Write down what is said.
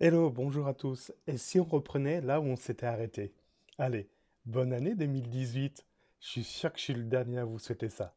Hello, bonjour à tous. Et si on reprenait là où on s'était arrêté? Allez, bonne année 2018. Je suis sûr que je suis le dernier à vous souhaiter ça.